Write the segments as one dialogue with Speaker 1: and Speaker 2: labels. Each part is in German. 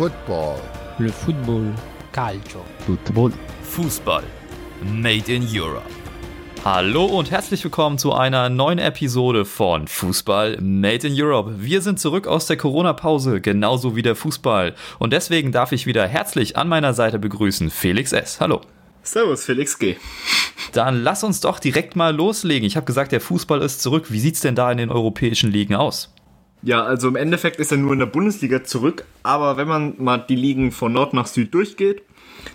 Speaker 1: Football.
Speaker 2: Le football. Calcio.
Speaker 3: Football.
Speaker 4: Fußball. Made in Europe. Hallo und herzlich willkommen zu einer neuen Episode von Fußball Made in Europe. Wir sind zurück aus der Corona-Pause, genauso wie der Fußball. Und deswegen darf ich wieder herzlich an meiner Seite begrüßen Felix S. Hallo.
Speaker 5: Servus, Felix G.
Speaker 4: Dann lass uns doch direkt mal loslegen. Ich habe gesagt, der Fußball ist zurück. Wie sieht's denn da in den europäischen Ligen aus?
Speaker 5: Ja, also im Endeffekt ist er nur in der Bundesliga zurück, aber wenn man mal die Ligen von Nord nach Süd durchgeht,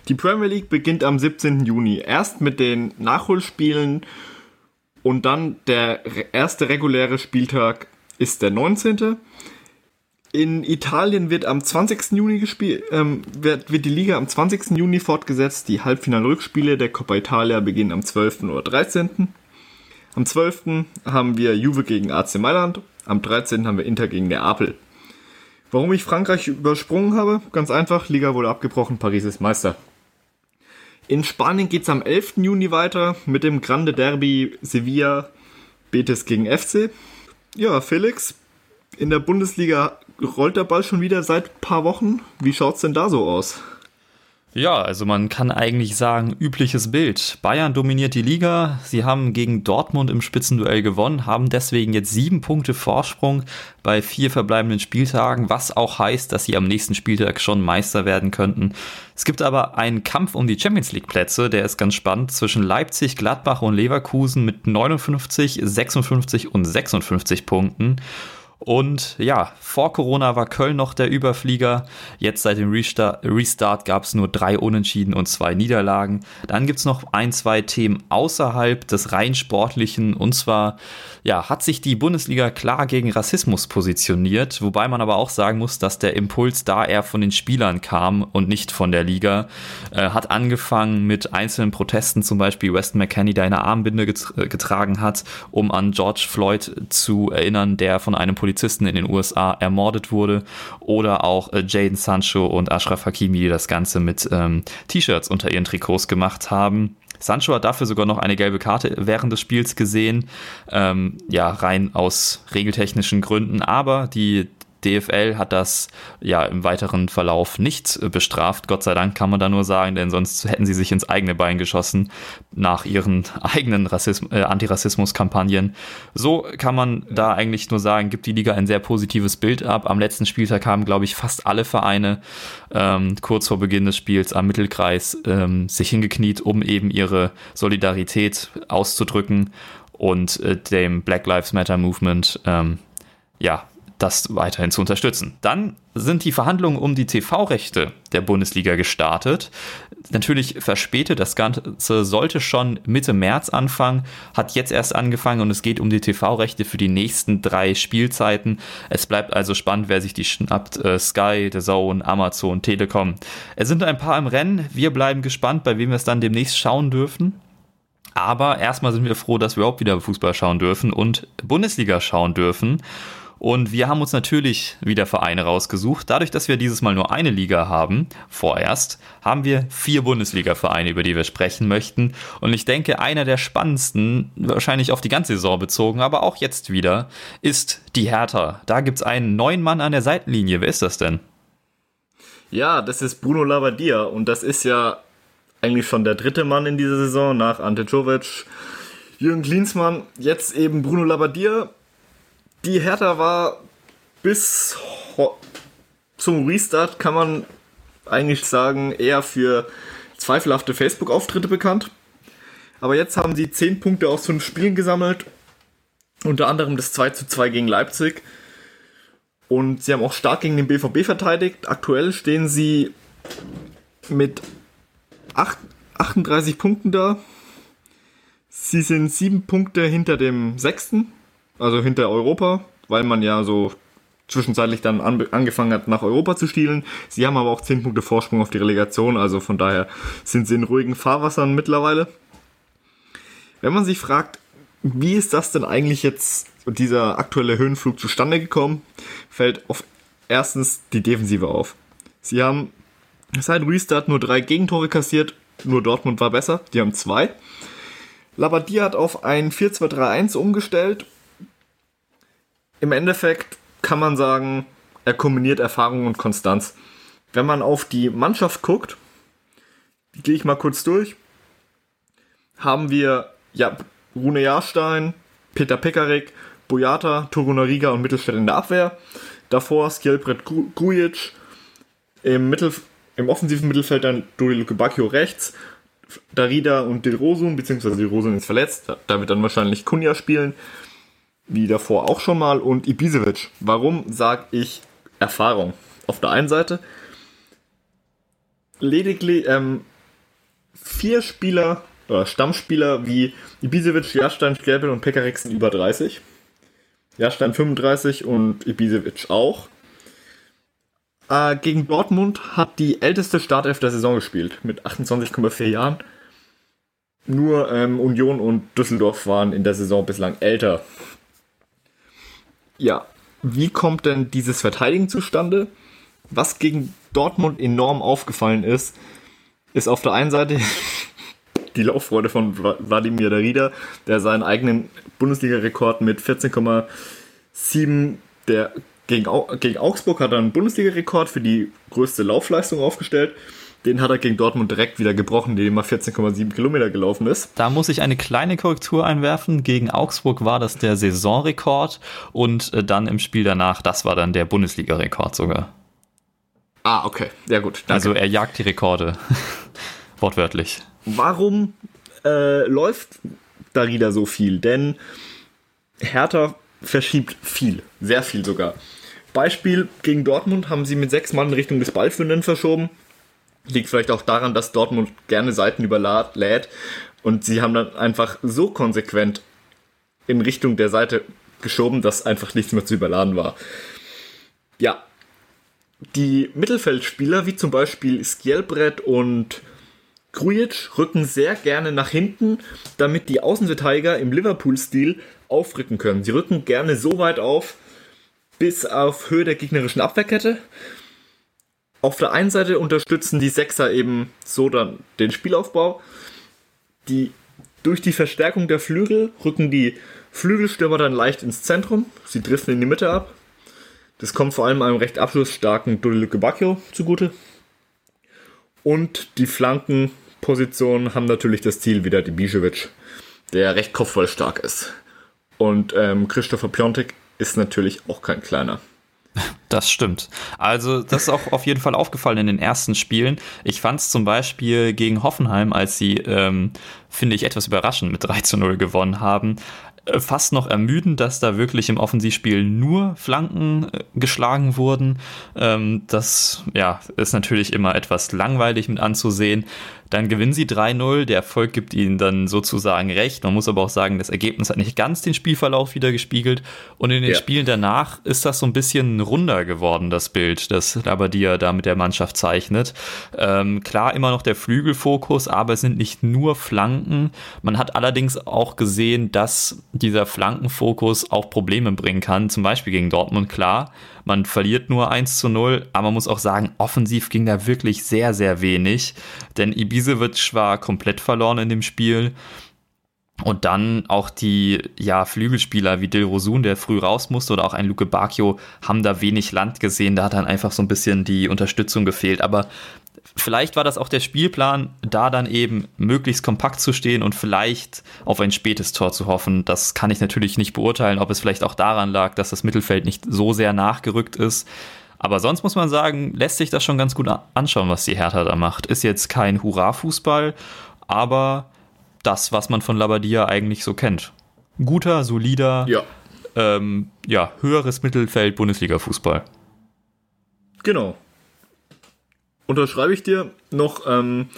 Speaker 5: die Premier League beginnt am 17. Juni. Erst mit den Nachholspielen und dann der erste reguläre Spieltag ist der 19. In Italien wird am 20. Juni gespielt, ähm, wird, wird die Liga am 20. Juni fortgesetzt. Die Halbfinal-Rückspiele der Coppa Italia beginnen am 12. oder 13. Am 12. haben wir Juve gegen AC Mailand am 13. haben wir Inter gegen Neapel. Warum ich Frankreich übersprungen habe? Ganz einfach, Liga wurde abgebrochen, Paris ist Meister. In Spanien geht es am 11. Juni weiter mit dem Grande Derby Sevilla Betis gegen FC. Ja, Felix, in der Bundesliga rollt der Ball schon wieder seit ein paar Wochen. Wie schaut's denn da so aus?
Speaker 4: Ja, also man kann eigentlich sagen, übliches Bild. Bayern dominiert die Liga, sie haben gegen Dortmund im Spitzenduell gewonnen, haben deswegen jetzt sieben Punkte Vorsprung bei vier verbleibenden Spieltagen, was auch heißt, dass sie am nächsten Spieltag schon Meister werden könnten. Es gibt aber einen Kampf um die Champions League Plätze, der ist ganz spannend, zwischen Leipzig, Gladbach und Leverkusen mit 59, 56 und 56 Punkten. Und ja, vor Corona war Köln noch der Überflieger. Jetzt seit dem Restart, gab es nur drei Unentschieden und zwei Niederlagen. Dann gibt es noch ein, zwei Themen außerhalb des rein sportlichen. Und zwar ja, hat sich die Bundesliga klar gegen Rassismus positioniert. Wobei man aber auch sagen muss, dass der Impuls da eher von den Spielern kam und nicht von der Liga. Äh, hat angefangen mit einzelnen Protesten, zum Beispiel Weston McKenney, der eine Armbinde getragen hat, um an George Floyd zu erinnern, der von einem Polizisten in den USA ermordet wurde. Oder auch äh, Jaden Sancho und Ashraf Hakimi, die das Ganze mit ähm, T-Shirts unter ihren Trikots gemacht haben. Sancho hat dafür sogar noch eine gelbe Karte während des Spiels gesehen. Ähm, ja, rein aus regeltechnischen Gründen. Aber die DFL hat das ja im weiteren Verlauf nicht äh, bestraft. Gott sei Dank kann man da nur sagen, denn sonst hätten sie sich ins eigene Bein geschossen nach ihren eigenen äh, Antirassismus-Kampagnen. So kann man da eigentlich nur sagen, gibt die Liga ein sehr positives Bild ab. Am letzten Spieltag haben, glaube ich, fast alle Vereine ähm, kurz vor Beginn des Spiels am Mittelkreis ähm, sich hingekniet, um eben ihre Solidarität auszudrücken und äh, dem Black Lives Matter Movement ähm, ja, das weiterhin zu unterstützen. Dann sind die Verhandlungen um die TV-Rechte der Bundesliga gestartet. Natürlich verspätet, das Ganze sollte schon Mitte März anfangen, hat jetzt erst angefangen und es geht um die TV-Rechte für die nächsten drei Spielzeiten. Es bleibt also spannend, wer sich die schnappt. Äh, Sky, The Zone, Amazon, Telekom. Es sind ein paar im Rennen. Wir bleiben gespannt, bei wem wir es dann demnächst schauen dürfen. Aber erstmal sind wir froh, dass wir überhaupt wieder Fußball schauen dürfen und Bundesliga schauen dürfen. Und wir haben uns natürlich wieder Vereine rausgesucht. Dadurch, dass wir dieses Mal nur eine Liga haben, vorerst, haben wir vier Bundesliga-Vereine, über die wir sprechen möchten. Und ich denke, einer der spannendsten, wahrscheinlich auf die ganze Saison bezogen, aber auch jetzt wieder, ist die Hertha. Da gibt es einen neuen Mann an der Seitenlinie. Wer ist das denn?
Speaker 5: Ja, das ist Bruno Labbadia. Und das ist ja eigentlich schon der dritte Mann in dieser Saison nach Ante Czovic, Jürgen Klinsmann, jetzt eben Bruno Labbadia die Hertha war bis zum Restart, kann man eigentlich sagen, eher für zweifelhafte Facebook-Auftritte bekannt. Aber jetzt haben sie 10 Punkte aus 5 Spielen gesammelt. Unter anderem das 2 zu 2 gegen Leipzig. Und sie haben auch stark gegen den BVB verteidigt. Aktuell stehen sie mit 8, 38 Punkten da. Sie sind 7 Punkte hinter dem 6 also hinter Europa, weil man ja so zwischenzeitlich dann an, angefangen hat, nach Europa zu stielen. Sie haben aber auch 10 Punkte Vorsprung auf die Relegation, also von daher sind sie in ruhigen Fahrwassern mittlerweile. Wenn man sich fragt, wie ist das denn eigentlich jetzt, dieser aktuelle Höhenflug zustande gekommen, fällt auf erstens die Defensive auf. Sie haben seit Restart nur drei Gegentore kassiert, nur Dortmund war besser, die haben zwei. Labadia hat auf ein 4-2-3-1 umgestellt im Endeffekt kann man sagen, er kombiniert Erfahrung und Konstanz. wenn man auf die Mannschaft guckt, gehe ich mal kurz durch, haben wir ja Rune Jahrstein, Peter Pekarik, Boyata, Torunariga und Mittelstädt in der Abwehr. Davor Skjelbred Grujic, im, Mittel, im offensiven Mittelfeld dann Dori Luke Bacchio rechts, Darida und Dilrosun, beziehungsweise Dilrosun ist verletzt, da wird dann wahrscheinlich Kunja spielen, wie davor auch schon mal, und Ibisevic. Warum sage ich Erfahrung? Auf der einen Seite lediglich ähm, vier Spieler oder Stammspieler wie Ibisevic, Jahrstein, Sklerbel und Pekarik sind über 30. Jahrstein 35 und Ibisevic auch. Äh, gegen Dortmund hat die älteste Startelf der Saison gespielt, mit 28,4 Jahren. Nur ähm, Union und Düsseldorf waren in der Saison bislang älter. Ja, wie kommt denn dieses Verteidigen zustande? Was gegen Dortmund enorm aufgefallen ist, ist auf der einen Seite die Lauffreude von Wladimir Darida, der seinen eigenen Bundesliga-Rekord mit 14,7 der gegen, Augsburg hat er einen Bundesliga-Rekord für die größte Laufleistung aufgestellt. Den hat er gegen Dortmund direkt wieder gebrochen, indem er 14,7 Kilometer gelaufen ist.
Speaker 4: Da muss ich eine kleine Korrektur einwerfen. Gegen Augsburg war das der Saisonrekord und äh, dann im Spiel danach, das war dann der Bundesliga-Rekord sogar.
Speaker 5: Ah, okay. Ja, gut.
Speaker 4: Danke. Also er jagt die Rekorde. Wortwörtlich.
Speaker 5: Warum äh, läuft Darida so viel? Denn Hertha verschiebt viel, sehr viel sogar. Beispiel gegen Dortmund haben sie mit sechs Mann in Richtung des Ballführenden verschoben. Liegt vielleicht auch daran, dass Dortmund gerne Seiten überlädt und sie haben dann einfach so konsequent in Richtung der Seite geschoben, dass einfach nichts mehr zu überladen war. Ja, die Mittelfeldspieler wie zum Beispiel Skjelbrett und Grujic rücken sehr gerne nach hinten, damit die Außenverteidiger im Liverpool-Stil aufrücken können. Sie rücken gerne so weit auf, bis auf Höhe der gegnerischen Abwehrkette. Auf der einen Seite unterstützen die Sechser eben so dann den Spielaufbau. Die, durch die Verstärkung der Flügel rücken die Flügelstürmer dann leicht ins Zentrum. Sie driften in die Mitte ab. Das kommt vor allem einem recht abschlussstarken Dudilike Bacchio zugute. Und die Flankenpositionen haben natürlich das Ziel wieder die Bijevic, der recht kopfballstark ist. Und ähm, Christopher Piontek ist natürlich auch kein kleiner.
Speaker 4: Das stimmt. Also, das ist auch auf jeden Fall aufgefallen in den ersten Spielen. Ich fand es zum Beispiel gegen Hoffenheim, als sie, ähm, finde ich, etwas überraschend mit 3 zu 0 gewonnen haben, fast noch ermüdend, dass da wirklich im Offensivspiel nur Flanken äh, geschlagen wurden. Ähm, das ja, ist natürlich immer etwas langweilig mit anzusehen. Dann gewinnen sie 3-0. Der Erfolg gibt ihnen dann sozusagen recht. Man muss aber auch sagen, das Ergebnis hat nicht ganz den Spielverlauf wieder gespiegelt. Und in den ja. Spielen danach ist das so ein bisschen runder geworden, das Bild, das Labadia da mit der Mannschaft zeichnet. Ähm, klar, immer noch der Flügelfokus, aber es sind nicht nur Flanken. Man hat allerdings auch gesehen, dass dieser Flankenfokus auch Probleme bringen kann. Zum Beispiel gegen Dortmund, klar. Man verliert nur 1 zu 0, aber man muss auch sagen, offensiv ging da wirklich sehr, sehr wenig. Denn Ibisevic war komplett verloren in dem Spiel. Und dann auch die ja, Flügelspieler wie Dilrosun, der früh raus musste, oder auch ein Luke Bacchio, haben da wenig Land gesehen. Da hat dann einfach so ein bisschen die Unterstützung gefehlt. Aber vielleicht war das auch der Spielplan, da dann eben möglichst kompakt zu stehen und vielleicht auf ein spätes Tor zu hoffen. Das kann ich natürlich nicht beurteilen, ob es vielleicht auch daran lag, dass das Mittelfeld nicht so sehr nachgerückt ist. Aber sonst muss man sagen, lässt sich das schon ganz gut anschauen, was die Hertha da macht. Ist jetzt kein Hurra-Fußball, aber das, was man von Labadia eigentlich so kennt. Guter, solider, ja, ähm, ja höheres Mittelfeld Bundesliga-Fußball.
Speaker 5: Genau unterschreibe ich dir noch, ähm,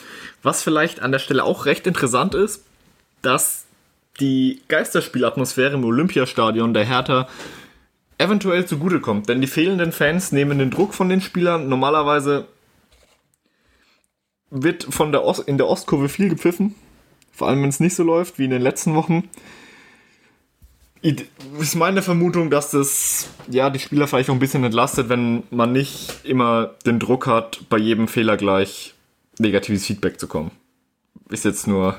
Speaker 5: was vielleicht an der Stelle auch recht interessant ist, dass die Geisterspielatmosphäre im Olympiastadion der Hertha eventuell zugutekommt. Denn die fehlenden Fans nehmen den Druck von den Spielern. Normalerweise wird von der Ost in der Ostkurve viel gepfiffen. Vor allem, wenn es nicht so läuft wie in den letzten Wochen ist meine Vermutung, dass das ja die Spieler vielleicht auch ein bisschen entlastet, wenn man nicht immer den Druck hat, bei jedem Fehler gleich negatives Feedback zu kommen. Ist jetzt nur.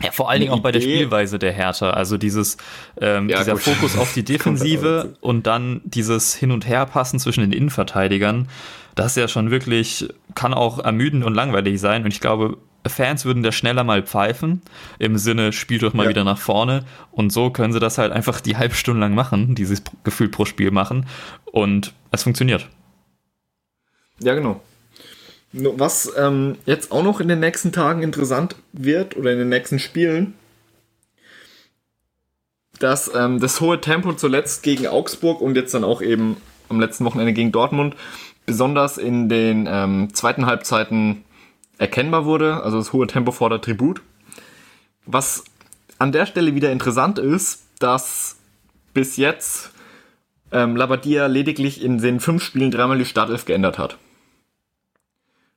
Speaker 4: Ja, vor allen Dingen auch bei der Spielweise der Hertha. Also dieses, ähm, ja, dieser gut. Fokus auf die Defensive und dann dieses Hin- und Herpassen zwischen den Innenverteidigern. das ist ja schon wirklich, kann auch ermüdend und langweilig sein. Und ich glaube, Fans würden da schneller mal pfeifen, im Sinne, spielt doch mal ja. wieder nach vorne. Und so können sie das halt einfach die halbe Stunde lang machen, dieses Gefühl pro Spiel machen. Und es funktioniert.
Speaker 5: Ja, genau. Was ähm, jetzt auch noch in den nächsten Tagen interessant wird oder in den nächsten Spielen, dass ähm, das hohe Tempo zuletzt gegen Augsburg und jetzt dann auch eben am letzten Wochenende gegen Dortmund besonders in den ähm, zweiten Halbzeiten erkennbar wurde. Also das hohe Tempo fordert Tribut. Was an der Stelle wieder interessant ist, dass bis jetzt ähm, Labadia lediglich in den fünf Spielen dreimal die Startelf geändert hat.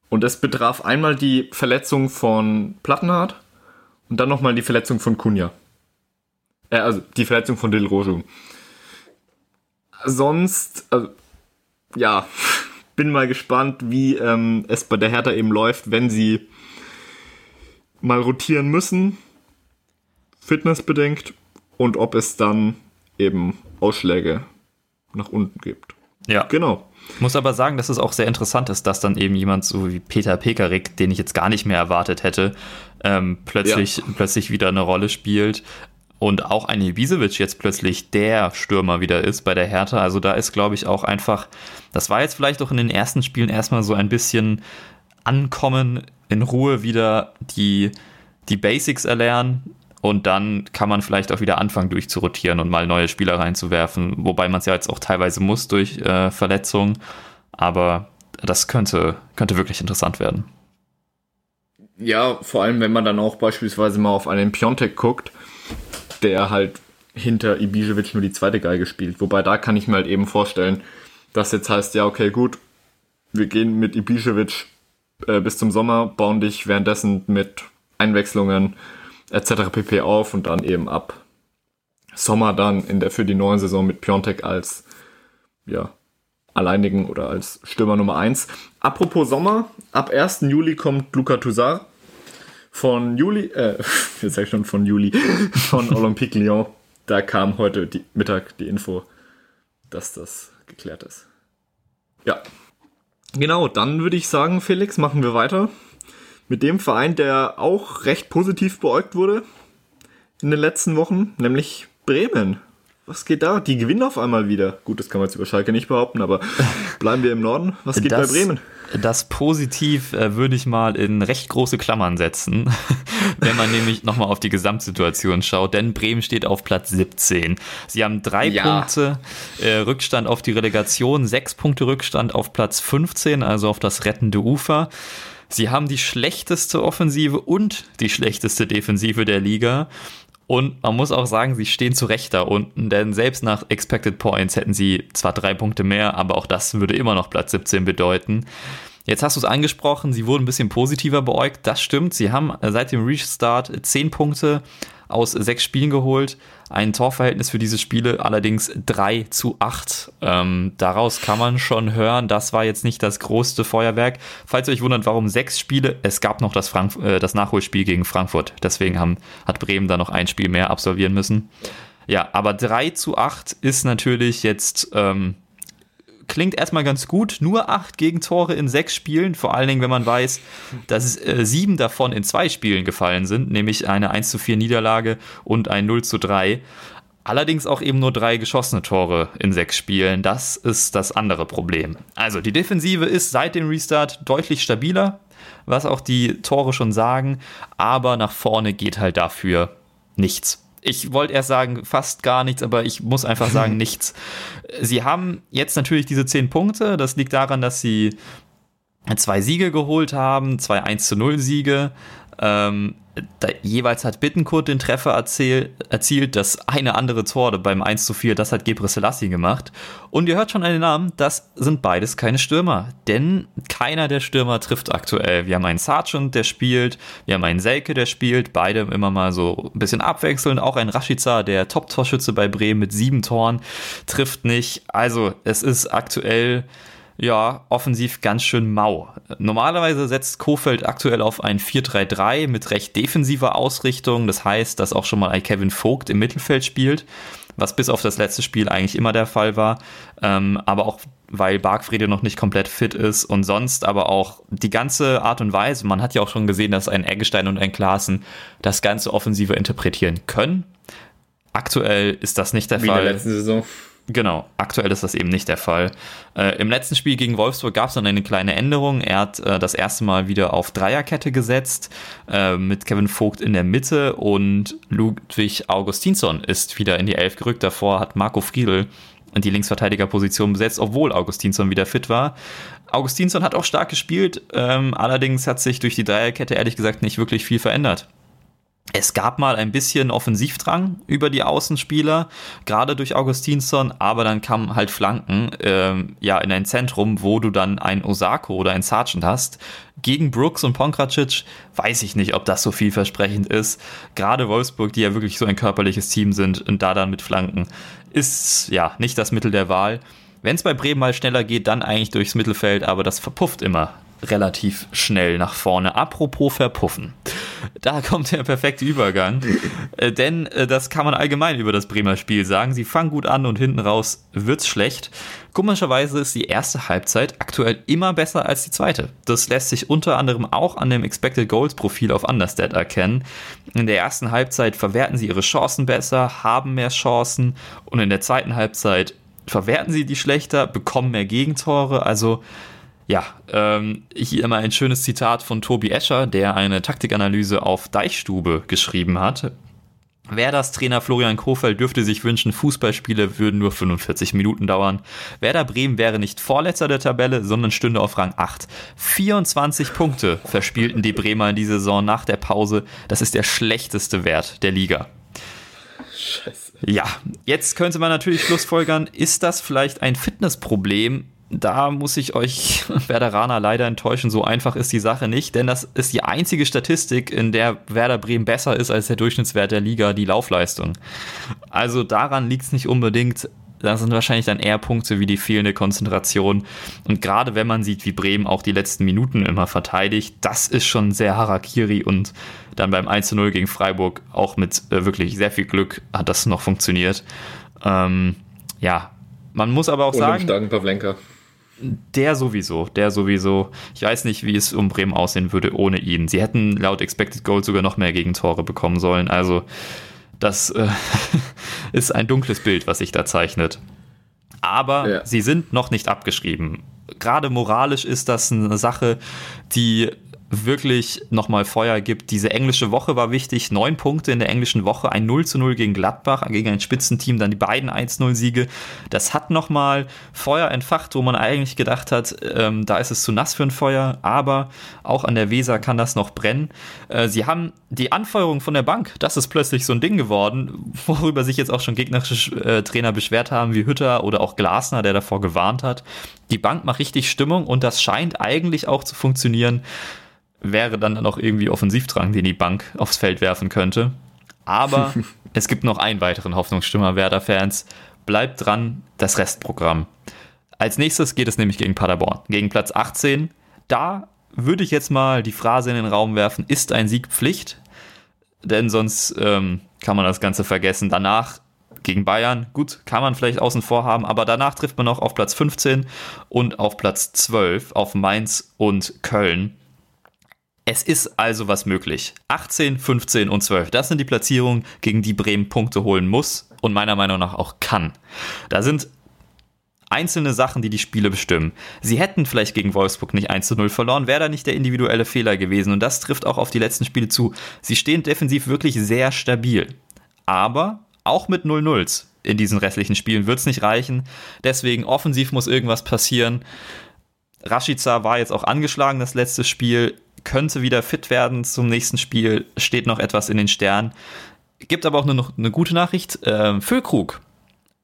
Speaker 5: Und es betraf einmal die Verletzung von Plattenhardt und dann nochmal die Verletzung von Kunja. Äh, also die Verletzung von Del Rojo. Sonst, also, ja, bin mal gespannt, wie ähm, es bei der Hertha eben läuft, wenn sie mal rotieren müssen, fitnessbedingt, und ob es dann eben Ausschläge nach unten gibt.
Speaker 4: Ja. Genau. Muss aber sagen, dass es auch sehr interessant ist, dass dann eben jemand so wie Peter Pekarik, den ich jetzt gar nicht mehr erwartet hätte, ähm, plötzlich, ja. plötzlich wieder eine Rolle spielt und auch ein Ibisevic jetzt plötzlich der Stürmer wieder ist bei der Hertha. Also da ist, glaube ich, auch einfach, das war jetzt vielleicht auch in den ersten Spielen erstmal so ein bisschen ankommen, in Ruhe wieder die, die Basics erlernen und dann kann man vielleicht auch wieder anfangen durchzurotieren und mal neue Spieler reinzuwerfen, wobei man es ja jetzt auch teilweise muss durch äh, Verletzungen. Aber das könnte, könnte wirklich interessant werden.
Speaker 5: Ja, vor allem, wenn man dann auch beispielsweise mal auf einen Piontek guckt, der halt hinter Ibisevic nur die zweite Geige spielt. Wobei da kann ich mir halt eben vorstellen, dass jetzt heißt, ja, okay, gut, wir gehen mit Ibisevic äh, bis zum Sommer, bauen dich währenddessen mit Einwechslungen etc. pp. auf und dann eben ab Sommer dann in der für die neue Saison mit Piontek als ja, alleinigen oder als Stürmer Nummer 1. Apropos Sommer, ab 1. Juli kommt Luca Toussaint von Juli, äh, jetzt sag ich schon von Juli, von Olympique Lyon. Da kam heute die, Mittag die Info, dass das geklärt ist. Ja. Genau, dann würde ich sagen, Felix, machen wir weiter mit dem Verein, der auch recht positiv beäugt wurde in den letzten Wochen, nämlich Bremen. Was geht da? Die gewinnen auf einmal wieder. Gut, das kann man jetzt über Schalke nicht behaupten, aber bleiben wir im Norden. Was geht das, bei Bremen?
Speaker 4: Das Positiv äh, würde ich mal in recht große Klammern setzen, wenn man nämlich nochmal auf die Gesamtsituation schaut, denn Bremen steht auf Platz 17. Sie haben drei ja. Punkte äh, Rückstand auf die Relegation, sechs Punkte Rückstand auf Platz 15, also auf das rettende Ufer. Sie haben die schlechteste Offensive und die schlechteste Defensive der Liga. Und man muss auch sagen, sie stehen zu Recht da unten, denn selbst nach Expected Points hätten sie zwar drei Punkte mehr, aber auch das würde immer noch Platz 17 bedeuten. Jetzt hast du es angesprochen, sie wurden ein bisschen positiver beäugt. Das stimmt, sie haben seit dem Restart zehn Punkte aus sechs Spielen geholt. Ein Torverhältnis für diese Spiele allerdings 3 zu 8. Ähm, daraus kann man schon hören, das war jetzt nicht das größte Feuerwerk. Falls ihr euch wundert, warum sechs Spiele, es gab noch das, Frank äh, das Nachholspiel gegen Frankfurt. Deswegen haben, hat Bremen da noch ein Spiel mehr absolvieren müssen. Ja, aber 3 zu 8 ist natürlich jetzt ähm, klingt erstmal ganz gut. Nur acht Gegentore in sechs Spielen, vor allen Dingen, wenn man weiß, dass äh, sieben davon in zwei Spielen gefallen sind, nämlich eine 1 zu 4 Niederlage und ein 0 zu 3. Allerdings auch eben nur drei geschossene Tore in sechs Spielen. Das ist das andere Problem. Also die Defensive ist seit dem Restart deutlich stabiler, was auch die Tore schon sagen. Aber nach vorne geht halt dafür nichts ich wollte erst sagen, fast gar nichts, aber ich muss einfach sagen, nichts. Sie haben jetzt natürlich diese zehn Punkte. Das liegt daran, dass sie zwei Siege geholt haben, zwei 1 zu 0 Siege. Ähm, jeweils hat Bittenkurt den Treffer erzähl, erzielt, das eine andere Tor beim 1 zu 4, das hat Gebre Selassie gemacht. Und ihr hört schon einen Namen, das sind beides keine Stürmer, denn keiner der Stürmer trifft aktuell. Wir haben einen Sargent, der spielt, wir haben einen Selke, der spielt, beide immer mal so ein bisschen abwechselnd. Auch ein Rashica, der Top-Torschütze bei Bremen mit sieben Toren, trifft nicht. Also es ist aktuell ja, offensiv ganz schön mau. Normalerweise setzt Kofeld aktuell auf ein 4-3-3 mit recht defensiver Ausrichtung. Das heißt, dass auch schon mal ein Kevin Vogt im Mittelfeld spielt, was bis auf das letzte Spiel eigentlich immer der Fall war. Ähm, aber auch weil Bargfrede noch nicht komplett fit ist und sonst aber auch die ganze Art und Weise, man hat ja auch schon gesehen, dass ein Eggestein und ein Klaassen das Ganze offensiver interpretieren können. Aktuell ist das nicht der
Speaker 5: Wie
Speaker 4: Fall.
Speaker 5: in der letzten Saison.
Speaker 4: Genau, aktuell ist das eben nicht der Fall. Äh, Im letzten Spiel gegen Wolfsburg gab es dann eine kleine Änderung. Er hat äh, das erste Mal wieder auf Dreierkette gesetzt, äh, mit Kevin Vogt in der Mitte und Ludwig Augustinsson ist wieder in die Elf gerückt. Davor hat Marco Friedl die Linksverteidigerposition besetzt, obwohl Augustinsson wieder fit war. Augustinsson hat auch stark gespielt, ähm, allerdings hat sich durch die Dreierkette ehrlich gesagt nicht wirklich viel verändert. Es gab mal ein bisschen Offensivdrang über die Außenspieler, gerade durch Augustinsson, aber dann kamen halt Flanken ähm, ja in ein Zentrum, wo du dann ein Osako oder ein Sargent hast. Gegen Brooks und Pongracic weiß ich nicht, ob das so vielversprechend ist. Gerade Wolfsburg, die ja wirklich so ein körperliches Team sind und da dann mit Flanken, ist ja nicht das Mittel der Wahl. Wenn es bei Bremen mal schneller geht, dann eigentlich durchs Mittelfeld, aber das verpufft immer relativ schnell nach vorne. Apropos verpuffen. Da kommt der perfekte Übergang. äh, denn äh, das kann man allgemein über das Bremer Spiel sagen. Sie fangen gut an und hinten raus wird's schlecht. Komischerweise ist die erste Halbzeit aktuell immer besser als die zweite. Das lässt sich unter anderem auch an dem Expected Goals Profil auf Understat erkennen. In der ersten Halbzeit verwerten sie ihre Chancen besser, haben mehr Chancen und in der zweiten Halbzeit verwerten sie die schlechter, bekommen mehr Gegentore. Also ja, ähm, hier immer ein schönes Zitat von Tobi Escher, der eine Taktikanalyse auf Deichstube geschrieben hat. Werders Trainer Florian Kofeld dürfte sich wünschen, Fußballspiele würden nur 45 Minuten dauern. Werder Bremen wäre nicht Vorletzter der Tabelle, sondern stünde auf Rang 8. 24 Punkte verspielten die Bremer in dieser Saison nach der Pause. Das ist der schlechteste Wert der Liga.
Speaker 5: Scheiße.
Speaker 4: Ja, jetzt könnte man natürlich schlussfolgern, ist das vielleicht ein Fitnessproblem? Da muss ich euch Werderaner leider enttäuschen. So einfach ist die Sache nicht, denn das ist die einzige Statistik, in der Werder Bremen besser ist als der Durchschnittswert der Liga, die Laufleistung. Also daran liegt es nicht unbedingt. Das sind wahrscheinlich dann eher Punkte wie die fehlende Konzentration. Und gerade wenn man sieht, wie Bremen auch die letzten Minuten immer verteidigt, das ist schon sehr Harakiri und dann beim 1-0 gegen Freiburg auch mit äh, wirklich sehr viel Glück hat das noch funktioniert. Ähm, ja, man muss aber auch
Speaker 5: Und
Speaker 4: sagen.
Speaker 5: starken Pavlenka.
Speaker 4: Der sowieso, der sowieso. Ich weiß nicht, wie es um Bremen aussehen würde ohne ihn. Sie hätten laut Expected Goals sogar noch mehr Gegentore bekommen sollen. Also, das äh, ist ein dunkles Bild, was sich da zeichnet. Aber
Speaker 5: Ja.
Speaker 4: sie sind noch nicht abgeschrieben. Gerade moralisch ist das eine Sache, die wirklich nochmal Feuer gibt. Diese englische Woche war wichtig. Neun Punkte in der englischen Woche, ein 0 zu 0 gegen Gladbach, gegen ein Spitzenteam, dann die beiden 1-0-Siege. Das hat nochmal Feuer entfacht, wo man eigentlich gedacht hat, ähm, da ist es zu nass für ein Feuer, aber auch an der Weser kann das noch brennen. Äh, sie haben die Anfeuerung von der Bank, das ist plötzlich so ein Ding geworden, worüber sich jetzt auch schon gegnerische äh, Trainer beschwert haben, wie Hütter oder auch Glasner, der davor gewarnt hat. Die Bank macht richtig Stimmung und das scheint eigentlich auch zu funktionieren wäre dann noch irgendwie Offensivdrang, den die Bank aufs Feld werfen könnte. Aber es gibt noch einen weiteren Hoffnungsstimmer Werder-Fans. Bleibt dran, das Restprogramm. Als nächstes geht es nämlich gegen Paderborn, gegen Platz 18. Da würde ich jetzt mal die Phrase in den Raum werfen, ist ein Sieg Pflicht? Denn sonst ähm, kann man das Ganze vergessen. Danach gegen Bayern, gut, kann man vielleicht außen vor haben, aber danach trifft man noch auf Platz 15 und auf Platz 12 auf Mainz und Köln. Es ist also was möglich. 18, 15 und 12. Das sind die Platzierungen, gegen die Bremen Punkte holen muss und meiner Meinung nach auch kann. Da sind einzelne Sachen, die die Spiele bestimmen. Sie hätten vielleicht gegen Wolfsburg nicht 1 zu 0 verloren, wäre da nicht der individuelle Fehler gewesen. Und das trifft auch auf die letzten Spiele zu. Sie stehen defensiv wirklich sehr stabil. Aber auch mit 0-0s in diesen restlichen Spielen wird es nicht reichen. Deswegen offensiv muss irgendwas passieren. Rashica war jetzt auch angeschlagen, das letzte Spiel, könnte wieder fit werden zum nächsten Spiel, steht noch etwas in den Sternen. Gibt aber auch nur noch eine gute Nachricht. Ähm, Füllkrug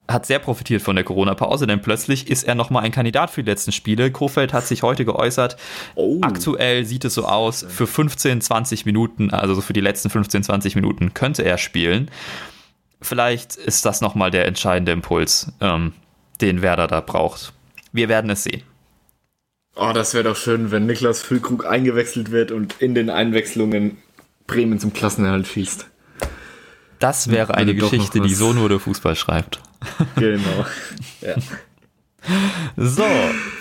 Speaker 4: hat sehr profitiert von der Corona-Pause, denn plötzlich ist er nochmal ein Kandidat für die letzten Spiele. Kofeld hat sich heute geäußert.
Speaker 5: Oh.
Speaker 4: Aktuell sieht es so aus, für 15, 20 Minuten, also so für die letzten 15, 20 Minuten könnte er spielen. Vielleicht ist das nochmal der entscheidende Impuls, ähm, den Werder da braucht. Wir werden es sehen.
Speaker 5: Oh, das wäre doch schön, wenn Niklas Füllkrug eingewechselt wird und in den Einwechslungen Bremen zum Klassenerhalt schießt.
Speaker 4: Das wäre eine
Speaker 5: noch
Speaker 4: Geschichte, die so nur der Fußball schreibt.
Speaker 5: Genau. ja.
Speaker 4: So,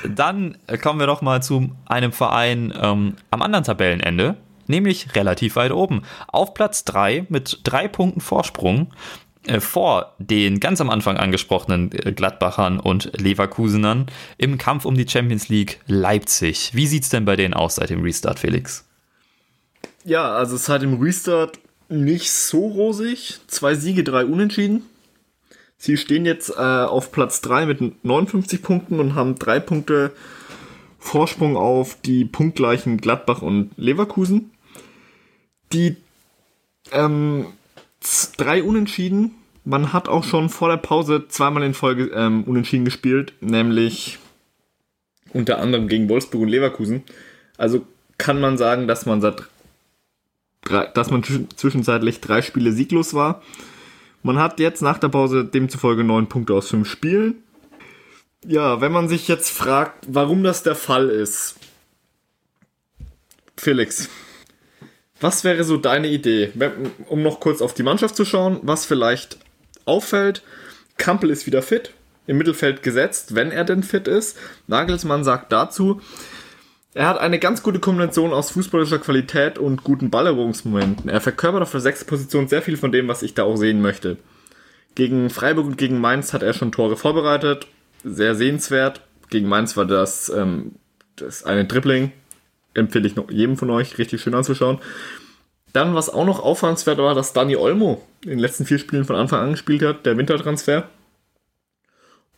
Speaker 4: dann kommen wir doch mal zu einem Verein ähm, am anderen Tabellenende, nämlich relativ weit oben. Auf Platz 3 mit drei Punkten Vorsprung vor den ganz am Anfang angesprochenen äh, Gladbachern und Leverkusenern im Kampf um die Champions League Leipzig. Wie sieht's denn bei denen aus seit dem Restart, Felix?
Speaker 5: Ja, also seit dem Restart nicht so rosig. Zwei Siege, drei Unentschieden. Sie stehen jetzt äh, auf Platz 3 mit 59 Punkten und haben drei Punkte Vorsprung auf die punktgleichen Gladbach und Leverkusen. Die ähm, drei Unentschieden. Man hat auch schon vor der Pause zweimal in Folge ähm, Unentschieden gespielt, nämlich unter anderem gegen Wolfsburg und Leverkusen. Also kann man sagen, dass man seit drei, dass man zwischen- zwischenzeitlich drei Spiele sieglos war. Man hat jetzt nach der Pause demzufolge neun Punkte aus fünf Spielen. Ja, wenn man sich jetzt fragt, warum das der Fall ist. Felix, was wäre so deine Idee, um noch kurz auf die Mannschaft zu schauen, was vielleicht auffällt? Kampel ist wieder fit, im Mittelfeld gesetzt, wenn er denn fit ist. Nagelsmann sagt dazu, er hat eine ganz gute Kombination aus fußballischer Qualität und guten Balleroberungsmomenten. Er verkörpert auf der sechsten Position sehr viel von dem, was ich da auch sehen möchte. Gegen Freiburg und gegen Mainz hat er schon Tore vorbereitet. Sehr sehenswert. Gegen Mainz war das, ähm, das eine Dribbling. Empfehle ich noch jedem von euch, richtig schön anzuschauen. Dann, was auch noch auffallenswert war, dass Dani Olmo in den letzten vier Spielen von Anfang an gespielt hat, der Wintertransfer.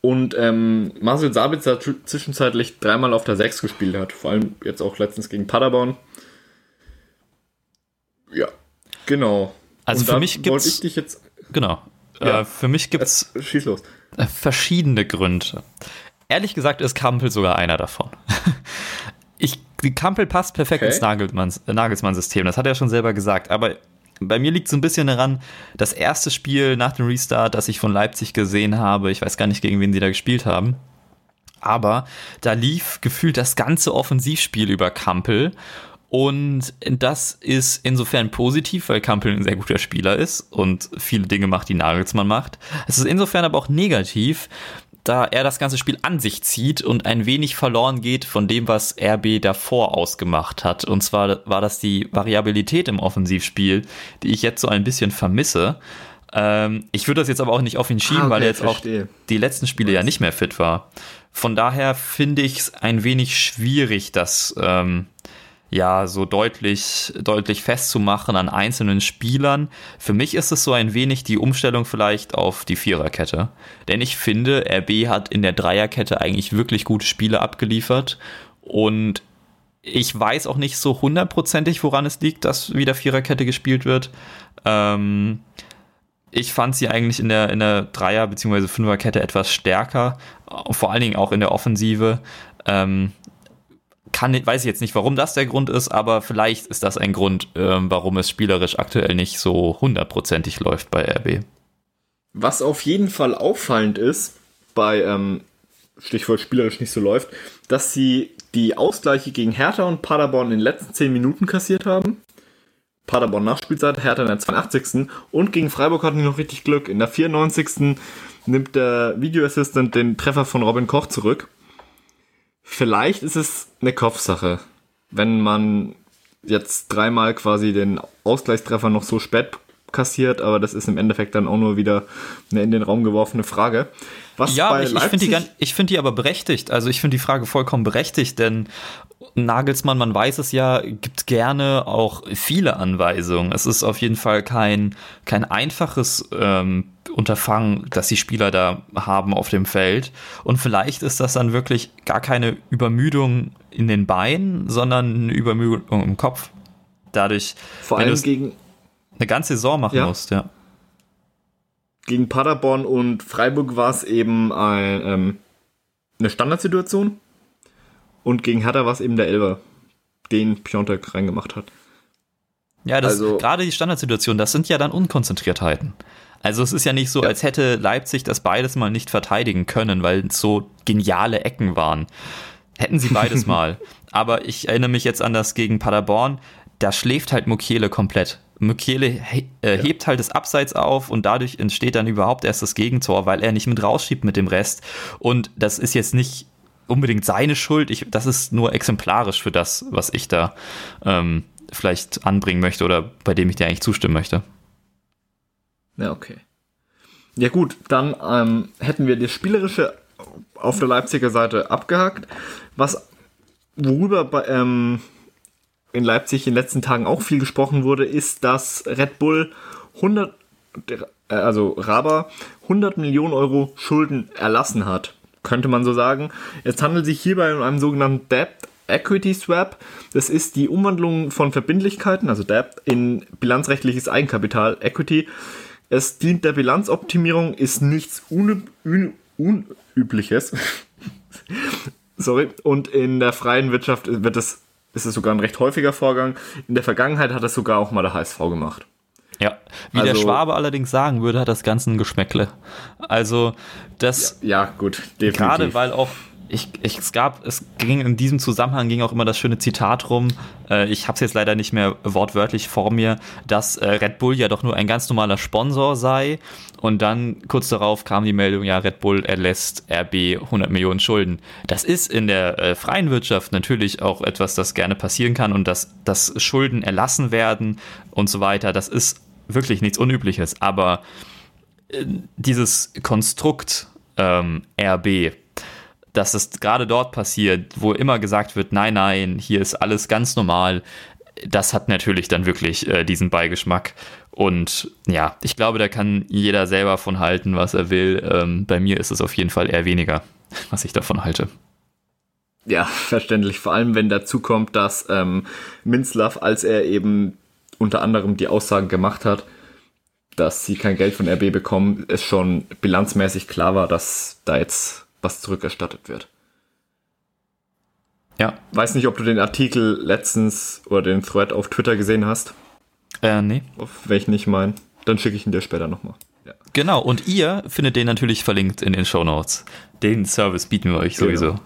Speaker 5: Und ähm, Marcel Sabitzer zw- zwischenzeitlich dreimal auf der 6 gespielt hat. Vor allem jetzt auch letztens gegen Paderborn. Ja, genau.
Speaker 4: Also für mich
Speaker 5: wollte
Speaker 4: gibt's-
Speaker 5: ich dich jetzt.
Speaker 4: Genau.
Speaker 5: Ja.
Speaker 4: Äh, für mich gibt's
Speaker 5: Schieß los.
Speaker 4: Äh, verschiedene Gründe. Ehrlich gesagt ist Kampel sogar einer davon. Ich, die Kampel passt perfekt
Speaker 5: Okay.
Speaker 4: ins Nagelsmanns, äh, Nagelsmann-System, das hat er schon selber gesagt. Aber bei mir liegt es ein bisschen daran, das erste Spiel nach dem Restart, das ich von Leipzig gesehen habe, ich weiß gar nicht, gegen wen sie da gespielt haben, aber da lief gefühlt das ganze Offensivspiel über Kampel. Und das ist insofern positiv, weil Kampel ein sehr guter Spieler ist und viele Dinge macht, die Nagelsmann macht. Es ist insofern aber auch negativ, da er das ganze Spiel an sich zieht und ein wenig verloren geht von dem, was RB davor ausgemacht hat. Und zwar war das die Variabilität im Offensivspiel, die ich jetzt so ein bisschen vermisse. Ähm, ich würde das jetzt aber auch nicht auf ihn schieben,
Speaker 5: Ah, okay,
Speaker 4: weil er jetzt
Speaker 5: verstehe.
Speaker 4: auch die letzten Spiele ja nicht mehr fit war. Von daher finde ich es ein wenig schwierig, das ähm, ja so deutlich, deutlich festzumachen an einzelnen Spielern. Für mich ist es so ein wenig die Umstellung vielleicht auf die Viererkette. Denn ich finde, RB hat in der Dreierkette eigentlich wirklich gute Spiele abgeliefert. Und ich weiß auch nicht so hundertprozentig, woran es liegt, dass wieder Viererkette gespielt wird. Ähm, ich fand sie eigentlich in der, in der Dreier- bzw. Fünferkette etwas stärker, vor allen Dingen auch in der Offensive. Ähm, kann, weiß ich jetzt nicht, warum das der Grund ist, aber vielleicht ist das ein Grund, ähm, warum es spielerisch aktuell nicht so hundertprozentig läuft bei RB.
Speaker 5: Was auf jeden Fall auffallend ist, bei ähm, Stichwort spielerisch nicht so läuft, dass sie die Ausgleiche gegen Hertha und Paderborn in den letzten 10 Minuten kassiert haben. Paderborn Nachspielzeit, Hertha in der 82. Und gegen Freiburg hatten die noch richtig Glück. In der 94. nimmt der Videoassistent den Treffer von Robin Koch zurück. Vielleicht ist es eine Kopfsache, wenn man jetzt dreimal quasi den Ausgleichstreffer noch so spät kassiert, aber das ist im Endeffekt dann auch nur wieder eine in den Raum geworfene Frage. Was
Speaker 4: Ja,
Speaker 5: bei
Speaker 4: ich, ich finde die, ich find die aber berechtigt. Also ich finde die Frage vollkommen berechtigt, denn Nagelsmann, man weiß es ja, gibt gerne auch viele Anweisungen. Es ist auf jeden Fall kein, kein einfaches ähm, Unterfangen, das die Spieler da haben auf dem Feld. Und vielleicht ist das dann wirklich gar keine Übermüdung in den Beinen, sondern eine Übermüdung im Kopf. Dadurch,
Speaker 5: vor allem gegen,
Speaker 4: eine ganze Saison machen
Speaker 5: Ja.
Speaker 4: musst, ja.
Speaker 5: gegen Paderborn und Freiburg war es eben ein, ähm, eine Standardsituation und gegen Hertha war es eben der Elber, den Piontek reingemacht hat.
Speaker 4: Ja, das
Speaker 5: Also-
Speaker 4: gerade die Standardsituation, das sind ja dann Unkonzentriertheiten. Also es ist ja nicht so,
Speaker 5: Ja.
Speaker 4: als hätte Leipzig das beides mal nicht verteidigen können, weil es so geniale Ecken waren. Hätten sie beides mal. Aber ich erinnere mich jetzt an das gegen Paderborn. Da schläft halt Mukiele komplett. Mukiele he äh, ja. hebt halt das Abseits auf und dadurch entsteht dann überhaupt erst das Gegentor, weil er nicht mit rausschiebt mit dem Rest. Und das ist jetzt nicht unbedingt seine Schuld. Ich, das ist nur exemplarisch für das, was ich da ähm, vielleicht anbringen möchte oder bei dem ich dir eigentlich zustimmen möchte.
Speaker 5: Ja, okay. Ja gut, dann ähm, hätten wir das Spielerische auf der Leipziger Seite abgehakt. Was worüber bei, ähm, in Leipzig in den letzten Tagen auch viel gesprochen wurde, ist, dass Red Bull 100, äh, also Raber 100 Millionen Euro Schulden erlassen hat. Könnte man so sagen. Es handelt sich hierbei um einen sogenannten Debt Equity Swap. Das ist die Umwandlung von Verbindlichkeiten, also Debt, in bilanzrechtliches Eigenkapital, Equity. Es dient der Bilanzoptimierung, ist nichts Unü Unübliches. Sorry. Und in der freien Wirtschaft wird es ist es sogar ein recht häufiger Vorgang. In der Vergangenheit hat das sogar auch mal der HSV gemacht.
Speaker 4: Ja, wie also, der Schwabe allerdings sagen würde, hat das Ganze ein Geschmäckle. Also das.
Speaker 5: Ja, ja gut,
Speaker 4: definitiv. Gerade weil auch ich, ich, es gab, es ging in diesem Zusammenhang ging auch immer das schöne Zitat rum. Äh, ich habe es jetzt leider nicht mehr wortwörtlich vor mir, dass äh, Red Bull ja doch nur ein ganz normaler Sponsor sei. Und dann kurz darauf kam die Meldung, ja, Red Bull erlässt RB 100 Millionen Schulden. Das ist in der äh, freien Wirtschaft natürlich auch etwas, das gerne passieren kann und dass, dass Schulden erlassen werden und so weiter. Das ist wirklich nichts Unübliches. Aber äh, dieses Konstrukt ähm, RB, dass es gerade dort passiert, wo immer gesagt wird, nein, nein, hier ist alles ganz normal, das hat natürlich dann wirklich äh, diesen Beigeschmack. Und ja, ich glaube, da kann jeder selber von halten, was er will. Ähm, bei mir ist es auf jeden Fall eher weniger, was ich davon halte.
Speaker 5: Ja, verständlich. Vor allem, wenn dazu kommt, dass ähm, Minzlaff, als er eben unter anderem die Aussagen gemacht hat, dass sie kein Geld von RB bekommen, es schon bilanzmäßig klar war, dass da jetzt was zurückerstattet wird. Ja. Weiß nicht, ob du den Artikel letztens oder den Thread auf Twitter gesehen hast.
Speaker 4: Äh, nee.
Speaker 5: Auf welchen ich meine. Dann schicke ich ihn dir später nochmal.
Speaker 4: Ja. Genau, und ihr findet den natürlich verlinkt in den Show Notes. Den Service bieten wir euch genau. sowieso.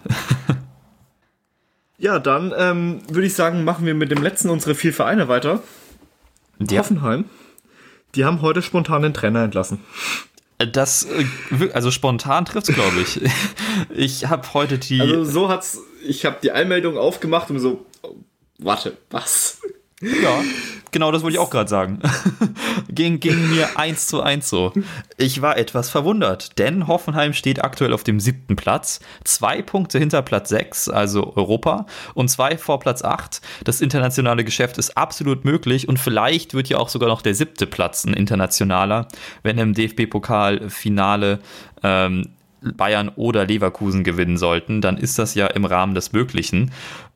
Speaker 5: ja, dann ähm, würde ich sagen, machen wir mit dem letzten unsere vier Vereine weiter. Ja. Hoffenheim. Die haben heute spontan den Trainer entlassen.
Speaker 4: Das, äh, also spontan trifft es, glaube ich. Ich habe heute die.
Speaker 5: Also so hat's. Ich habe die Einmeldung aufgemacht und so. Oh, warte, was?
Speaker 4: Ja, genau das wollte ich auch gerade sagen. ging, ging mir eins zu eins so. Ich war etwas verwundert, denn Hoffenheim steht aktuell auf dem siebten Platz, zwei Punkte hinter Platz sechs, also Europa, und zwei vor Platz acht. Das internationale Geschäft ist absolut möglich und vielleicht wird ja auch sogar noch der siebte Platz ein internationaler, wenn im DFB-Pokal-Finale ähm, Bayern oder Leverkusen gewinnen sollten, dann ist das ja im Rahmen des Möglichen.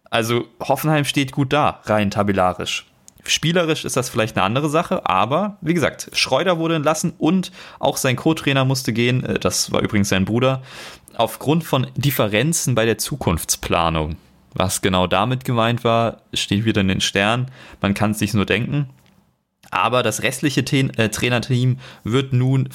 Speaker 4: Also Hoffenheim steht gut da, rein tabellarisch. Spielerisch ist das vielleicht eine andere Sache, aber wie gesagt, Schreuder wurde entlassen und auch sein Co-Trainer musste gehen, äh, das war übrigens sein Bruder, aufgrund von Differenzen bei der Zukunftsplanung. Was genau damit gemeint war, steht wieder in den Sternen. Man kann es sich nur denken. Aber das restliche äh, Trainerteam wird nun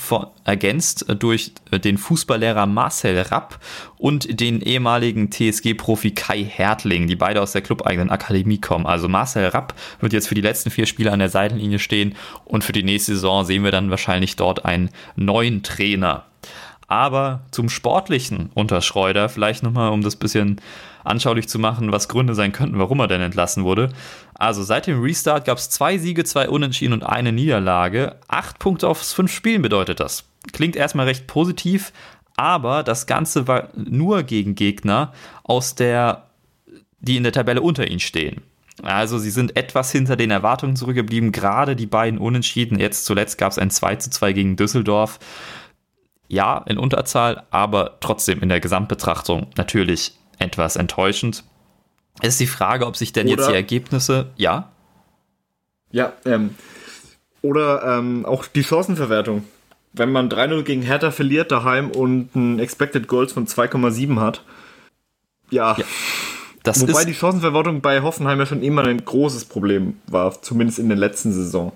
Speaker 4: ergänzt durch äh, den Fußballlehrer Marcel Rapp und den ehemaligen TSG-Profi Kai Hertling, die beide aus der clubeigenen Akademie kommen. Also Marcel Rapp wird jetzt für die letzten vier Spiele an der Seitenlinie stehen und für die nächste Saison sehen wir dann wahrscheinlich dort einen neuen Trainer. Aber zum Sportlichen unter Schreuder, vielleicht nochmal, um das bisschen anschaulich zu machen, was Gründe sein könnten, warum er denn entlassen wurde. Also seit dem Restart gab es zwei Siege, zwei Unentschieden und eine Niederlage. Acht Punkte aus fünf Spielen bedeutet das. Klingt erstmal recht positiv, aber das Ganze war nur gegen Gegner aus der, die in der Tabelle unter ihnen stehen. Also sie sind etwas hinter den Erwartungen zurückgeblieben, gerade die beiden Unentschieden. Jetzt zuletzt gab es ein 2 zu 2 gegen Düsseldorf ja, in Unterzahl, aber trotzdem in der Gesamtbetrachtung natürlich etwas enttäuschend. Es ist die Frage, ob sich denn oder, jetzt die Ergebnisse, ja?
Speaker 5: Ja, ähm, oder ähm, auch die Chancenverwertung. Wenn man 3-0 gegen Hertha verliert daheim und ein Expected Goals von 2,7 hat, ja. ja Wobei die Chancenverwertung bei Hoffenheim ja schon immer ein großes Problem war, zumindest in der letzten Saison.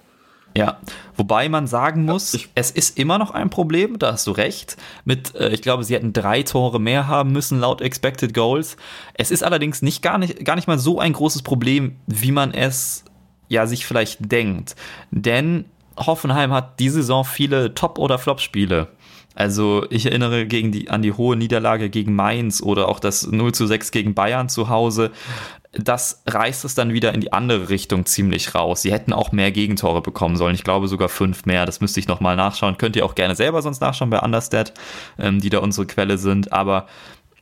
Speaker 4: Ja, wobei man sagen muss, ich, es ist immer noch ein Problem, da hast du recht. Mit, äh, ich glaube, sie hätten drei Tore mehr haben müssen laut Expected Goals. Es ist allerdings nicht gar nicht, gar nicht mal so ein großes Problem, wie man es ja sich vielleicht denkt. Denn Hoffenheim hat diese Saison viele Top- oder Flop-Spiele. Also ich erinnere gegen die, an die hohe Niederlage gegen Mainz oder auch das 0 zu 6 gegen Bayern zu Hause. Das reißt es dann wieder in die andere Richtung ziemlich raus. Sie hätten auch mehr Gegentore bekommen sollen. Ich glaube sogar fünf mehr. Das müsste ich nochmal nachschauen. Könnt ihr auch gerne selber sonst nachschauen bei Understat, ähm, die da unsere Quelle sind. Aber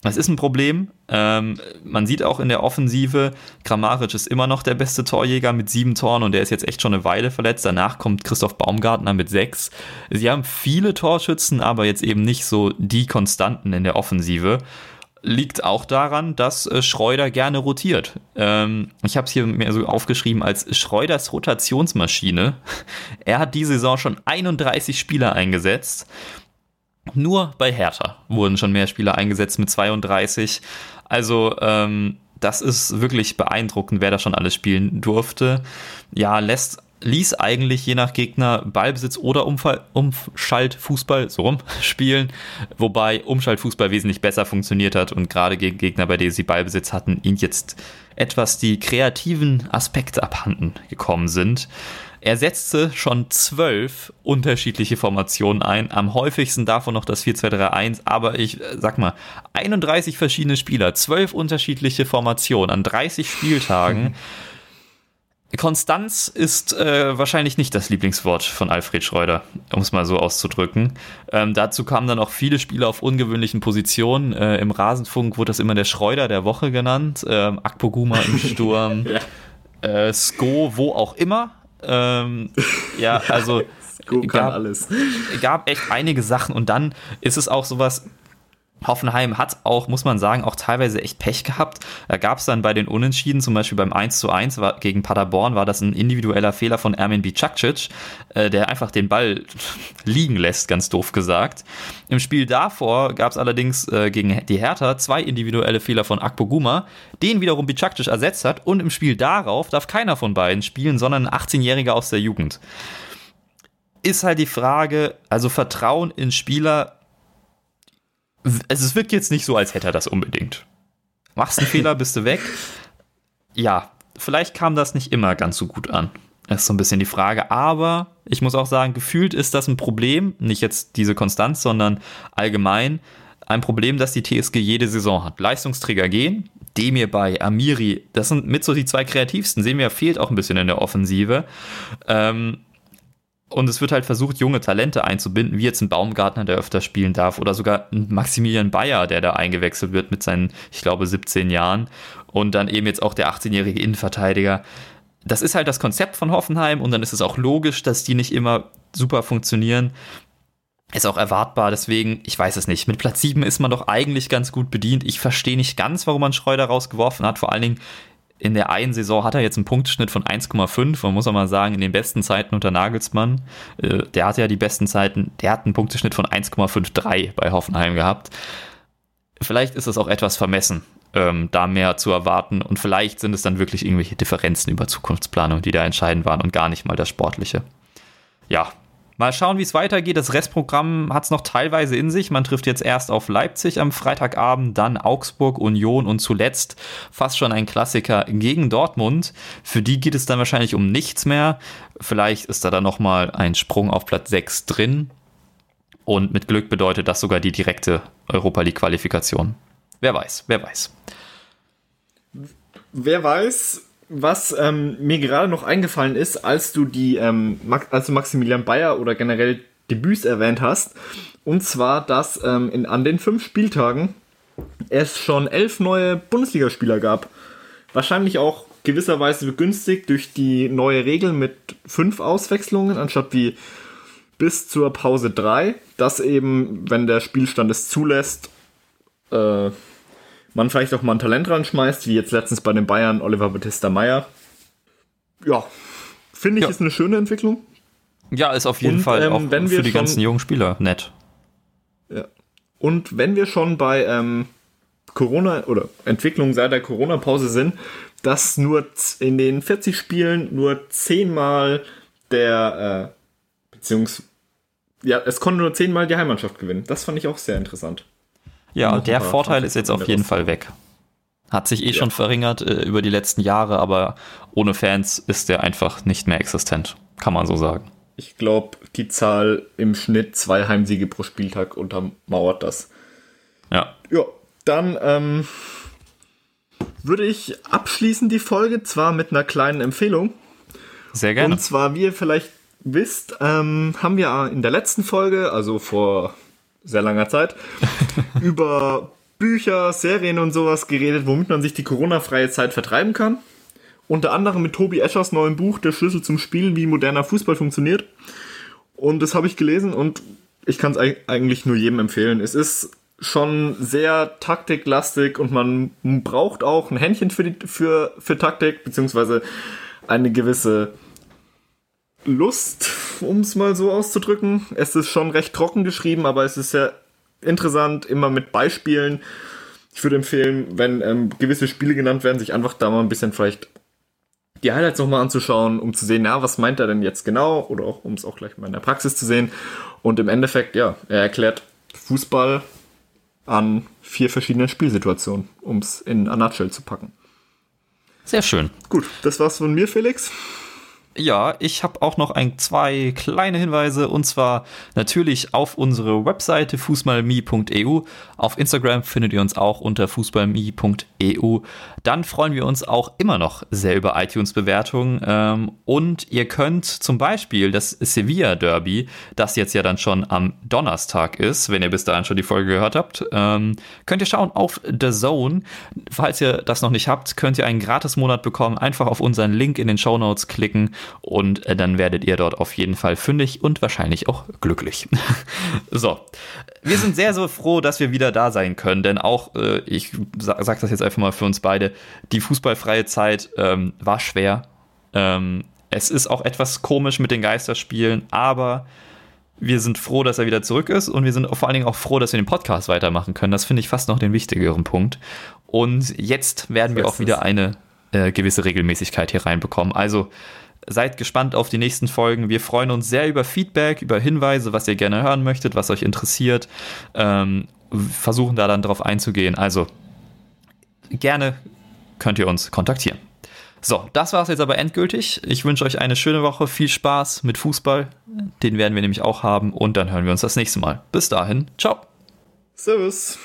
Speaker 4: das ist ein Problem. Ähm, man sieht auch in der Offensive, Kramaric ist immer noch der beste Torjäger mit sieben Toren und der ist jetzt echt schon eine Weile verletzt. Danach kommt Christoph Baumgartner mit sechs. Sie haben viele Torschützen, aber jetzt eben nicht so die Konstanten in der Offensive. Liegt auch daran, dass äh, Schreuder gerne rotiert. Ähm, ich habe es hier mir so aufgeschrieben als Schreuders Rotationsmaschine. Er hat diese Saison schon 31 Spieler eingesetzt nur bei Hertha wurden schon mehr Spieler eingesetzt mit 32. Also ähm, das ist wirklich beeindruckend, wer da schon alles spielen durfte. Ja, lässt ließ eigentlich je nach Gegner Ballbesitz oder Umfall, Umschaltfußball so rum spielen, wobei Umschaltfußball wesentlich besser funktioniert hat und gerade gegen Gegner, bei denen sie Ballbesitz hatten, ihnen jetzt etwas die kreativen Aspekte abhanden gekommen sind. Er setzte schon zwölf unterschiedliche Formationen ein, am häufigsten davon noch das 4-2-3-1, aber ich äh, sag mal, 31 verschiedene Spieler, zwölf unterschiedliche Formationen an 30 Spieltagen. Konstanz ist äh, wahrscheinlich nicht das Lieblingswort von Alfred Schreuder, um es mal so auszudrücken. Ähm, dazu kamen dann auch viele Spieler auf ungewöhnlichen Positionen. Äh, Im Rasenfunk wurde das immer der Schreuder der Woche genannt. Ähm, Akpoguma im Sturm, ja. äh, Sko, wo auch immer. Ähm, ja, also
Speaker 5: gab, alles.
Speaker 4: gab echt einige Sachen und dann ist es auch sowas, Hoffenheim hat auch, muss man sagen, auch teilweise echt Pech gehabt. Da gab es dann bei den Unentschieden, zum Beispiel beim 1 zu 1 war, gegen Paderborn, war das ein individueller Fehler von Ermin Bicakcic, äh, der einfach den Ball liegen lässt, ganz doof gesagt. Im Spiel davor gab es allerdings äh, gegen die Hertha zwei individuelle Fehler von Akpoguma, den wiederum Bicakcic ersetzt hat und im Spiel darauf darf keiner von beiden spielen, sondern ein 18-Jähriger aus der Jugend. Ist halt die Frage, also Vertrauen in Spieler es wirkt jetzt nicht so, als hätte er das unbedingt. Machst einen Fehler, bist du weg. Ja, vielleicht kam das nicht immer ganz so gut an. Das ist so ein bisschen die Frage. Aber ich muss auch sagen, gefühlt ist das ein Problem. Nicht jetzt diese Konstanz, sondern allgemein ein Problem, das die TSG jede Saison hat. Leistungsträger gehen. Demir bei Amiri, das sind mit so die zwei kreativsten. Sehen wir, fehlt auch ein bisschen in der Offensive. Ähm, und es wird halt versucht, junge Talente einzubinden, wie jetzt ein Baumgartner, der öfter spielen darf, oder sogar ein Maximilian Bayer, der da eingewechselt wird mit seinen, ich glaube, 17 Jahren. Und dann eben jetzt auch der 18-jährige Innenverteidiger. Das ist halt das Konzept von Hoffenheim und dann ist es auch logisch, dass die nicht immer super funktionieren. Ist auch erwartbar, deswegen, ich weiß es nicht. Mit Platz 7 ist man doch eigentlich ganz gut bedient. Ich verstehe nicht ganz, warum man Schreuder rausgeworfen hat. Vor allen Dingen, in der einen Saison hat er jetzt einen Punkteschnitt von 1,5. Man muss auch mal sagen, in den besten Zeiten unter Nagelsmann, äh, der hatte ja die besten Zeiten, der hat einen Punkteschnitt von 1,53 bei Hoffenheim gehabt. Vielleicht ist es auch etwas vermessen, ähm, da mehr zu erwarten. Und vielleicht sind es dann wirklich irgendwelche Differenzen über Zukunftsplanung, die da entscheidend waren und gar nicht mal das Sportliche. Ja, Mal schauen, wie es weitergeht. Das Restprogramm hat es noch teilweise in sich. Man trifft jetzt erst auf Leipzig am Freitagabend, dann Augsburg, Union und zuletzt fast schon ein Klassiker gegen Dortmund. Für die geht es dann wahrscheinlich um nichts mehr. Vielleicht ist da dann nochmal ein Sprung auf Platz 6 drin. Und mit Glück bedeutet das sogar die direkte Europa League-Qualifikation. Wer weiß, wer weiß.
Speaker 5: Wer weiß, was ähm, mir gerade noch eingefallen ist, als du die, ähm, als du Maximilian Bayer oder generell Debüts erwähnt hast, und zwar, dass ähm, in, an den fünf Spieltagen es schon elf neue Bundesligaspieler gab. Wahrscheinlich auch gewisserweise begünstigt durch die neue Regel mit fünf Auswechslungen, anstatt wie bis zur Pause drei, dass eben, wenn der Spielstand es zulässt, äh, man vielleicht auch mal ein Talent ranschmeißt, wie jetzt letztens bei den Bayern Oliver Battista Meyer. Ja, finde ich, ja. ist eine schöne Entwicklung.
Speaker 4: Ja, ist auf jeden Und, Fall ähm, auch für die schon, ganzen jungen Spieler nett.
Speaker 5: Ja. Und wenn wir schon bei ähm, Corona oder Entwicklung seit der Corona-Pause sind, dass nur in den 40 Spielen nur zehnmal der äh, beziehungs ja, es konnte nur zehnmal die Heimmannschaft gewinnen. Das fand ich auch sehr interessant.
Speaker 4: Ja, der Vorteil ist jetzt auf jeden Fall weg. Hat sich eh ja. schon verringert äh, über die letzten Jahre, aber ohne Fans ist der einfach nicht mehr existent. Kann man so sagen.
Speaker 5: Ich glaube, die Zahl im Schnitt zwei Heimsiege pro Spieltag untermauert das.
Speaker 4: Ja.
Speaker 5: Ja, dann ähm, würde ich abschließen die Folge zwar mit einer kleinen Empfehlung.
Speaker 4: Sehr gerne.
Speaker 5: Und zwar, wie ihr vielleicht wisst, ähm, haben wir in der letzten Folge, also vor sehr langer Zeit, über Bücher, Serien und sowas geredet, womit man sich die Corona-freie Zeit vertreiben kann. Unter anderem mit Tobi Eschers neuem Buch Der Schlüssel zum Spiel, wie moderner Fußball funktioniert. Und das habe ich gelesen und ich kann es eigentlich nur jedem empfehlen. Es ist schon sehr taktiklastig und man braucht auch ein Händchen für, die, für, für Taktik, beziehungsweise eine gewisse Lust, um es mal so auszudrücken. Es ist schon recht trocken geschrieben, aber es ist sehr interessant, immer mit Beispielen. Ich würde empfehlen, wenn ähm, gewisse Spiele genannt werden, sich einfach da mal ein bisschen vielleicht die Highlights nochmal anzuschauen, um zu sehen, ja, was meint er denn jetzt genau, oder auch, um es auch gleich mal in der Praxis zu sehen. Und im Endeffekt, ja, er erklärt Fußball an vier verschiedenen Spielsituationen, um es in a nutshell zu packen.
Speaker 4: Sehr schön.
Speaker 5: Gut, das war's von mir, Felix.
Speaker 4: Ja, ich habe auch noch ein, zwei kleine Hinweise und zwar natürlich auf unsere Webseite fußballme.eu. Auf Instagram findet ihr uns auch unter fußballme.eu. Dann freuen wir uns auch immer noch sehr über iTunes-Bewertungen ähm, und ihr könnt zum Beispiel das Sevilla Derby, das jetzt ja dann schon am Donnerstag ist, wenn ihr bis dahin schon die Folge gehört habt, ähm, könnt ihr schauen auf The Zone. Falls ihr das noch nicht habt, könnt ihr einen Gratis-Monat bekommen. Einfach auf unseren Link in den Show Notes klicken und äh, dann werdet ihr dort auf jeden Fall fündig und wahrscheinlich auch glücklich. so, wir sind sehr, sehr froh, dass wir wieder da sein können, denn auch, äh, ich sag, sag, das jetzt einfach mal für uns beide, die fußballfreie Zeit ähm, war schwer. Ähm, es ist auch etwas komisch mit den Geisterspielen, aber wir sind froh, dass er wieder zurück ist und wir sind vor allen Dingen auch froh, dass wir den Podcast weitermachen können. Das finde ich fast noch den wichtigeren Punkt. Und jetzt werden wir auch wieder eine äh, gewisse Regelmäßigkeit hier reinbekommen. Also Seid gespannt auf die nächsten Folgen. Wir freuen uns sehr über Feedback, über Hinweise, was ihr gerne hören möchtet, was euch interessiert. Ähm, versuchen da dann drauf einzugehen. Also gerne könnt ihr uns kontaktieren. So, das war es jetzt aber endgültig. Ich wünsche euch eine schöne Woche, viel Spaß mit Fußball. Den werden wir nämlich auch haben und dann hören wir uns das nächste Mal. Bis dahin, ciao.
Speaker 5: Servus.